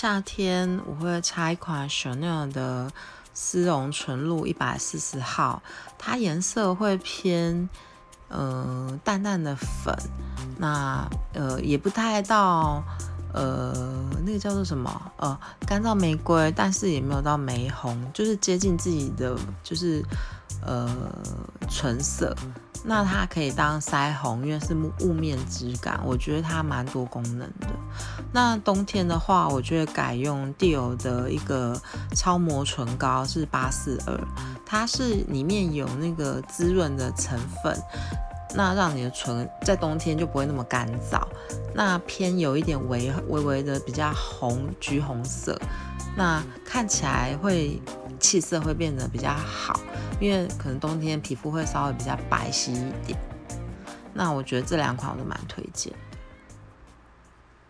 夏天我会擦一款 Chanel 的丝绒纯露一百四十号，它颜色会偏呃淡淡的粉，那呃也不太到呃那个叫做什么呃干燥玫瑰，但是也没有到玫红，就是接近自己的就是呃纯色。那它可以当腮红，因为是雾面质感，我觉得它蛮多功能的。那冬天的话，我觉得改用 Dior 的一个超模唇膏是八四二，它是里面有那个滋润的成分，那让你的唇在冬天就不会那么干燥，那偏有一点微微微的比较红橘红色，那看起来会气色会变得比较好。因为可能冬天皮肤会稍微比较白皙一点，那我觉得这两款我都蛮推荐。